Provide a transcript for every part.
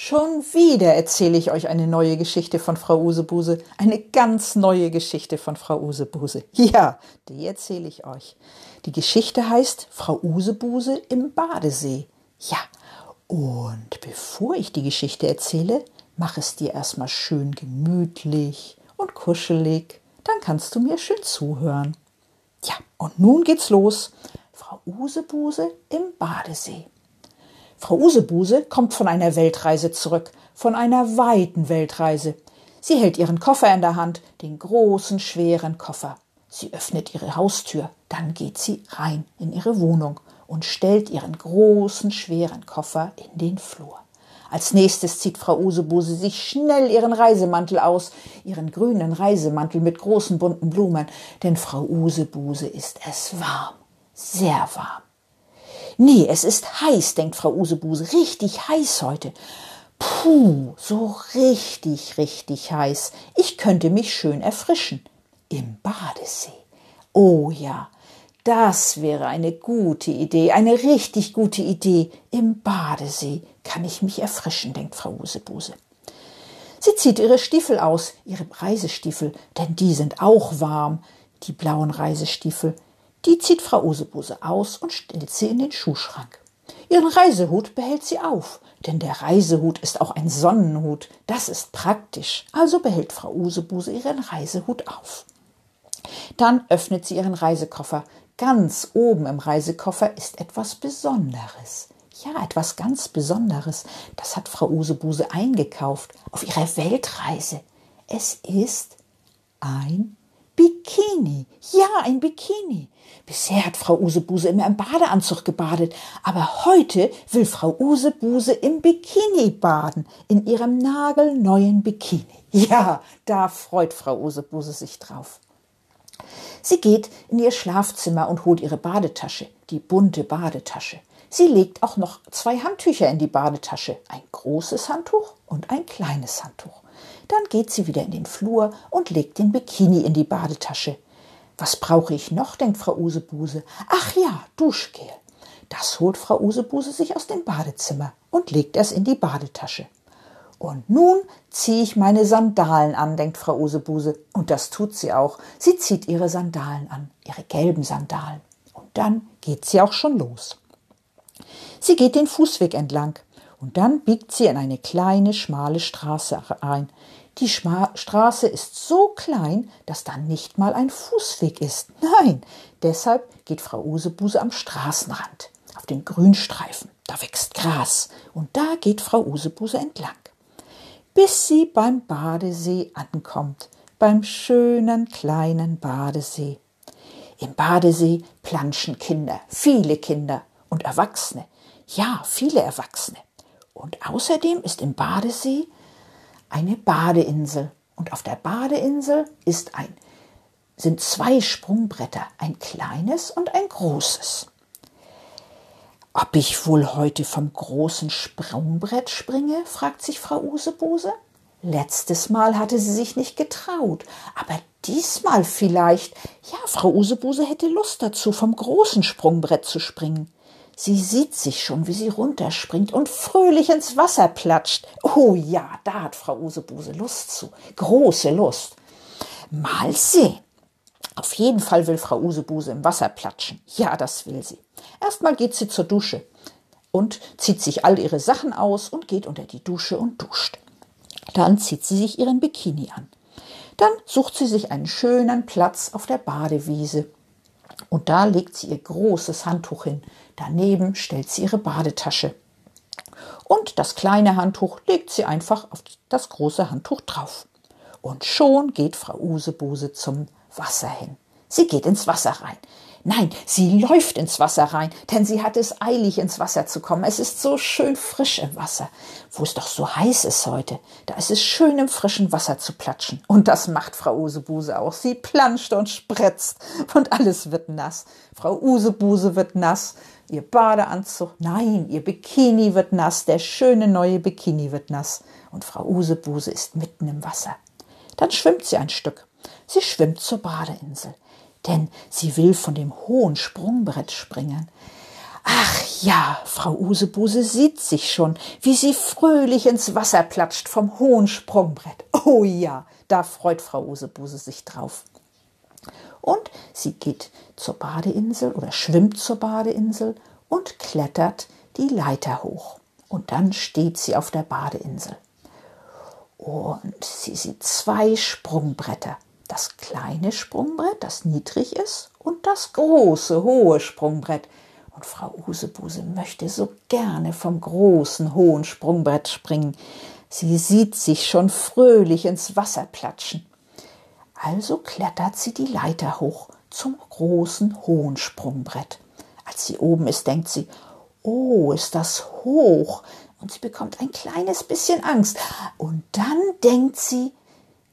Schon wieder erzähle ich euch eine neue Geschichte von Frau Usebuse, eine ganz neue Geschichte von Frau Usebuse. Ja, die erzähle ich euch. Die Geschichte heißt Frau Usebuse im Badesee. Ja, und bevor ich die Geschichte erzähle, mach es dir erstmal schön gemütlich und kuschelig, dann kannst du mir schön zuhören. Ja, und nun geht's los. Frau Usebuse im Badesee. Frau Usebuse kommt von einer Weltreise zurück, von einer weiten Weltreise. Sie hält ihren Koffer in der Hand, den großen, schweren Koffer. Sie öffnet ihre Haustür, dann geht sie rein in ihre Wohnung und stellt ihren großen, schweren Koffer in den Flur. Als nächstes zieht Frau Usebuse sich schnell ihren Reisemantel aus, ihren grünen Reisemantel mit großen bunten Blumen, denn Frau Usebuse ist es warm, sehr warm. Nee, es ist heiß, denkt Frau Usebuse, richtig heiß heute. Puh, so richtig, richtig heiß. Ich könnte mich schön erfrischen. Im Badesee. Oh ja, das wäre eine gute Idee, eine richtig gute Idee. Im Badesee kann ich mich erfrischen, denkt Frau Usebuse. Sie zieht ihre Stiefel aus, ihre Reisestiefel, denn die sind auch warm, die blauen Reisestiefel. Die zieht Frau Usebuse aus und stellt sie in den Schuhschrank. Ihren Reisehut behält sie auf, denn der Reisehut ist auch ein Sonnenhut. Das ist praktisch. Also behält Frau Usebuse ihren Reisehut auf. Dann öffnet sie ihren Reisekoffer. Ganz oben im Reisekoffer ist etwas Besonderes. Ja, etwas ganz Besonderes. Das hat Frau Usebuse eingekauft auf ihrer Weltreise. Es ist ein Bikini. Ja, ein Bikini. Bisher hat Frau Usebuse immer im Badeanzug gebadet, aber heute will Frau Usebuse im Bikini baden, in ihrem nagelneuen Bikini. Ja, da freut Frau Usebuse sich drauf. Sie geht in ihr Schlafzimmer und holt ihre Badetasche, die bunte Badetasche. Sie legt auch noch zwei Handtücher in die Badetasche, ein großes Handtuch und ein kleines Handtuch. Dann geht sie wieder in den Flur und legt den Bikini in die Badetasche. Was brauche ich noch? denkt Frau Usebuse. Ach ja, Duschgel. Das holt Frau Usebuse sich aus dem Badezimmer und legt es in die Badetasche. Und nun ziehe ich meine Sandalen an, denkt Frau Usebuse. Und das tut sie auch. Sie zieht ihre Sandalen an, ihre gelben Sandalen. Und dann geht sie auch schon los. Sie geht den Fußweg entlang. Und dann biegt sie in eine kleine, schmale Straße ein. Die Schma Straße ist so klein, dass da nicht mal ein Fußweg ist. Nein, deshalb geht Frau Usebuse am Straßenrand, auf den Grünstreifen. Da wächst Gras und da geht Frau Usebuse entlang, bis sie beim Badesee ankommt, beim schönen kleinen Badesee. Im Badesee planschen Kinder, viele Kinder und Erwachsene, ja, viele Erwachsene. Und außerdem ist im Badesee eine Badeinsel. Und auf der Badeinsel ist ein, sind zwei Sprungbretter, ein kleines und ein großes. Ob ich wohl heute vom großen Sprungbrett springe? fragt sich Frau Usebuse. Letztes Mal hatte sie sich nicht getraut, aber diesmal vielleicht. Ja, Frau Usebuse hätte Lust dazu, vom großen Sprungbrett zu springen. Sie sieht sich schon, wie sie runterspringt und fröhlich ins Wasser platscht. Oh ja, da hat Frau Usebuse Lust zu. Große Lust. Mal sehen. Auf jeden Fall will Frau Usebuse im Wasser platschen. Ja, das will sie. Erstmal geht sie zur Dusche und zieht sich all ihre Sachen aus und geht unter die Dusche und duscht. Dann zieht sie sich ihren Bikini an. Dann sucht sie sich einen schönen Platz auf der Badewiese. Und da legt sie ihr großes Handtuch hin, Daneben stellt sie ihre Badetasche. Und das kleine Handtuch legt sie einfach auf das große Handtuch drauf. Und schon geht Frau Usebuse zum Wasser hin. Sie geht ins Wasser rein. Nein, sie läuft ins Wasser rein, denn sie hat es eilig, ins Wasser zu kommen. Es ist so schön frisch im Wasser. Wo es doch so heiß ist heute, da ist es schön im frischen Wasser zu platschen. Und das macht Frau Usebuse auch. Sie planscht und spritzt und alles wird nass. Frau Usebuse wird nass. Ihr Badeanzug, nein, ihr Bikini wird nass, der schöne neue Bikini wird nass. Und Frau Usebuse ist mitten im Wasser. Dann schwimmt sie ein Stück. Sie schwimmt zur Badeinsel denn sie will von dem hohen Sprungbrett springen. Ach ja, Frau Usebuse sieht sich schon, wie sie fröhlich ins Wasser platscht vom hohen Sprungbrett. Oh ja, da freut Frau Usebuse sich drauf. Und sie geht zur Badeinsel oder schwimmt zur Badeinsel und klettert die Leiter hoch. Und dann steht sie auf der Badeinsel. Und sie sieht zwei Sprungbretter das kleine Sprungbrett, das niedrig ist, und das große, hohe Sprungbrett. Und Frau Usebuse möchte so gerne vom großen, hohen Sprungbrett springen. Sie sieht sich schon fröhlich ins Wasser platschen. Also klettert sie die Leiter hoch zum großen, hohen Sprungbrett. Als sie oben ist, denkt sie, oh, ist das hoch. Und sie bekommt ein kleines bisschen Angst. Und dann denkt sie,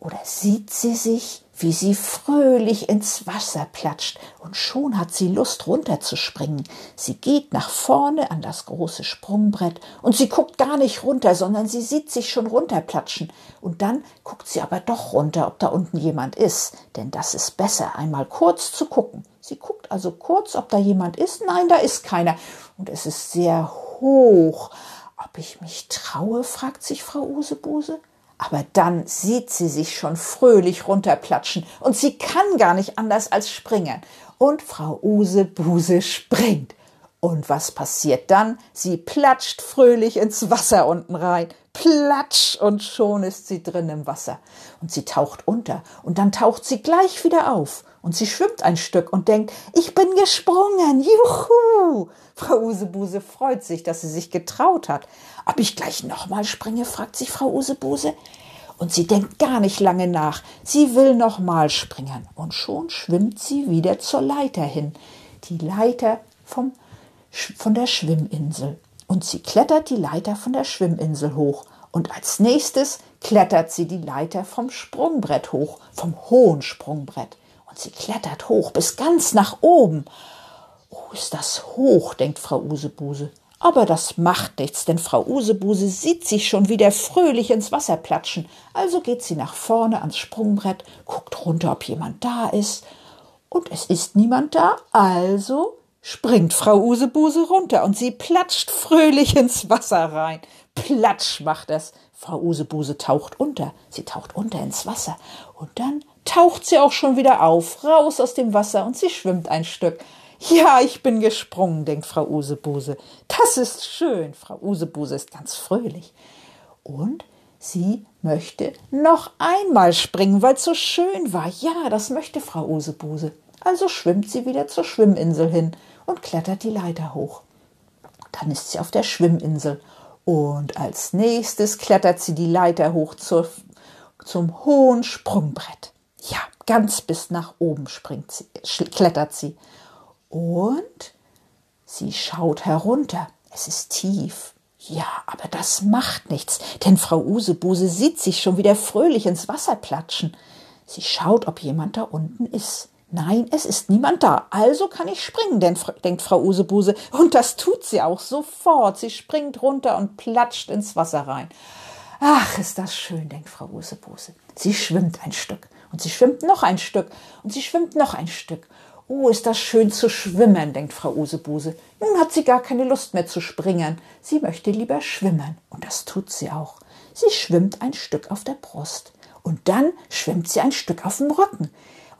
oder sieht sie sich, wie sie fröhlich ins Wasser platscht, und schon hat sie Lust runterzuspringen. Sie geht nach vorne an das große Sprungbrett, und sie guckt gar nicht runter, sondern sie sieht sich schon runterplatschen, und dann guckt sie aber doch runter, ob da unten jemand ist, denn das ist besser, einmal kurz zu gucken. Sie guckt also kurz, ob da jemand ist. Nein, da ist keiner, und es ist sehr hoch. Ob ich mich traue, fragt sich Frau Usebuse. Aber dann sieht sie sich schon fröhlich runterplatschen und sie kann gar nicht anders als springen. Und Frau Use Buse springt. Und was passiert dann? Sie platscht fröhlich ins Wasser unten rein. Platsch! Und schon ist sie drin im Wasser. Und sie taucht unter. Und dann taucht sie gleich wieder auf. Und sie schwimmt ein Stück und denkt, ich bin gesprungen. Juhu! Frau Usebuse freut sich, dass sie sich getraut hat. Ob ich gleich nochmal springe, fragt sich Frau Usebuse. Und sie denkt gar nicht lange nach. Sie will nochmal springen. Und schon schwimmt sie wieder zur Leiter hin. Die Leiter vom, von der Schwimminsel. Und sie klettert die Leiter von der Schwimminsel hoch. Und als nächstes klettert sie die Leiter vom Sprungbrett hoch, vom hohen Sprungbrett. Und sie klettert hoch bis ganz nach oben. Oh, ist das hoch, denkt Frau Usebuse. Aber das macht nichts, denn Frau Usebuse sieht sich schon wieder fröhlich ins Wasser platschen. Also geht sie nach vorne ans Sprungbrett, guckt runter, ob jemand da ist. Und es ist niemand da, also springt Frau Usebuse runter und sie platscht fröhlich ins Wasser rein. Platsch macht es. Frau Usebuse taucht unter. Sie taucht unter ins Wasser. Und dann taucht sie auch schon wieder auf, raus aus dem Wasser und sie schwimmt ein Stück. Ja, ich bin gesprungen, denkt Frau Usebuse. Das ist schön. Frau Usebuse ist ganz fröhlich. Und sie möchte noch einmal springen, weil es so schön war. Ja, das möchte Frau Usebuse. Also schwimmt sie wieder zur Schwimminsel hin und klettert die Leiter hoch. Dann ist sie auf der Schwimminsel. Und als nächstes klettert sie die Leiter hoch zur, zum hohen Sprungbrett. Ja, ganz bis nach oben springt sie, klettert sie und sie schaut herunter. Es ist tief. Ja, aber das macht nichts, denn Frau Usebuse sieht sich schon wieder fröhlich ins Wasser platschen. Sie schaut, ob jemand da unten ist. Nein, es ist niemand da, also kann ich springen, denn, denkt Frau Usebuse, und das tut sie auch sofort. Sie springt runter und platscht ins Wasser rein. Ach, ist das schön, denkt Frau Usebuse. Sie schwimmt ein Stück und sie schwimmt noch ein Stück und sie schwimmt noch ein Stück Oh, ist das schön zu schwimmen, denkt Frau Usebuse. Nun hat sie gar keine Lust mehr zu springen. Sie möchte lieber schwimmen. Und das tut sie auch. Sie schwimmt ein Stück auf der Brust. Und dann schwimmt sie ein Stück auf dem Rücken.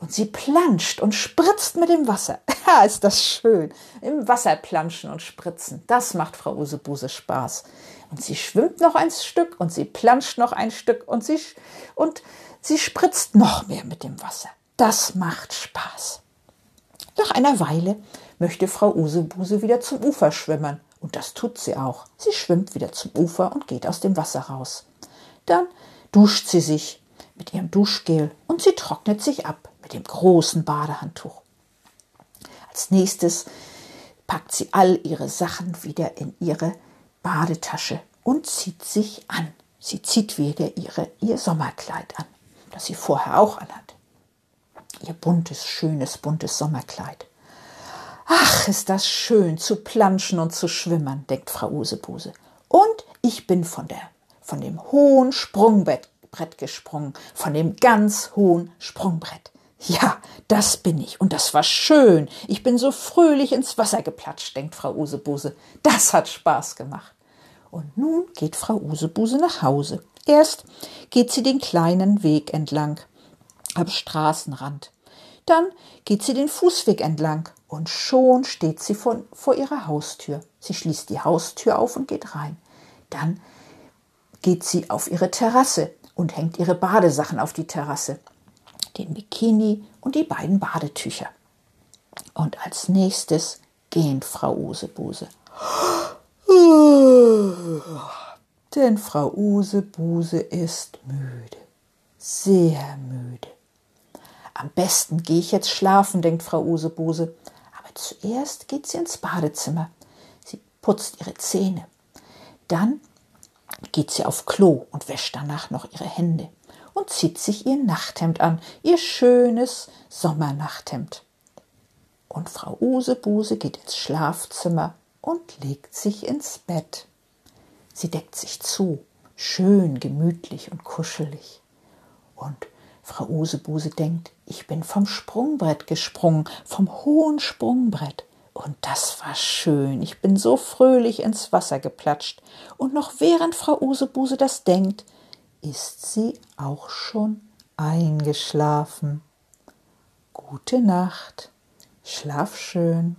Und sie planscht und spritzt mit dem Wasser. Ja, ist das schön. Im Wasser planschen und spritzen. Das macht Frau Usebuse Spaß. Und sie schwimmt noch ein Stück und sie planscht noch ein Stück und sie, und sie spritzt noch mehr mit dem Wasser. Das macht Spaß. Nach einer Weile möchte Frau Usebuse wieder zum Ufer schwimmen. Und das tut sie auch. Sie schwimmt wieder zum Ufer und geht aus dem Wasser raus. Dann duscht sie sich mit ihrem Duschgel und sie trocknet sich ab mit dem großen Badehandtuch. Als nächstes packt sie all ihre Sachen wieder in ihre Badetasche und zieht sich an. Sie zieht wieder ihre, ihr Sommerkleid an, das sie vorher auch anhat. Ihr buntes, schönes, buntes Sommerkleid. Ach, ist das schön zu planschen und zu schwimmern, denkt Frau Usebuse. Und ich bin von der, von dem hohen Sprungbrett gesprungen, von dem ganz hohen Sprungbrett. Ja, das bin ich. Und das war schön. Ich bin so fröhlich ins Wasser geplatscht, denkt Frau Usebuse. Das hat Spaß gemacht. Und nun geht Frau Usebuse nach Hause. Erst geht sie den kleinen Weg entlang am Straßenrand. Dann geht sie den Fußweg entlang und schon steht sie vor, vor ihrer Haustür. Sie schließt die Haustür auf und geht rein. Dann geht sie auf ihre Terrasse und hängt ihre Badesachen auf die Terrasse. Den Bikini und die beiden Badetücher. Und als nächstes gähnt Frau Usebuse. Denn Frau Usebuse ist müde, sehr müde. Am besten gehe ich jetzt schlafen, denkt Frau Usebuse. Aber zuerst geht sie ins Badezimmer. Sie putzt ihre Zähne. Dann geht sie auf Klo und wäscht danach noch ihre Hände und zieht sich ihr Nachthemd an, ihr schönes Sommernachthemd. Und Frau Usebuse geht ins Schlafzimmer und legt sich ins Bett. Sie deckt sich zu, schön gemütlich und kuschelig. Und Frau Usebuse denkt, ich bin vom Sprungbrett gesprungen, vom hohen Sprungbrett. Und das war schön. Ich bin so fröhlich ins Wasser geplatscht. Und noch während Frau Usebuse das denkt, ist sie auch schon eingeschlafen. Gute Nacht, schlaf schön.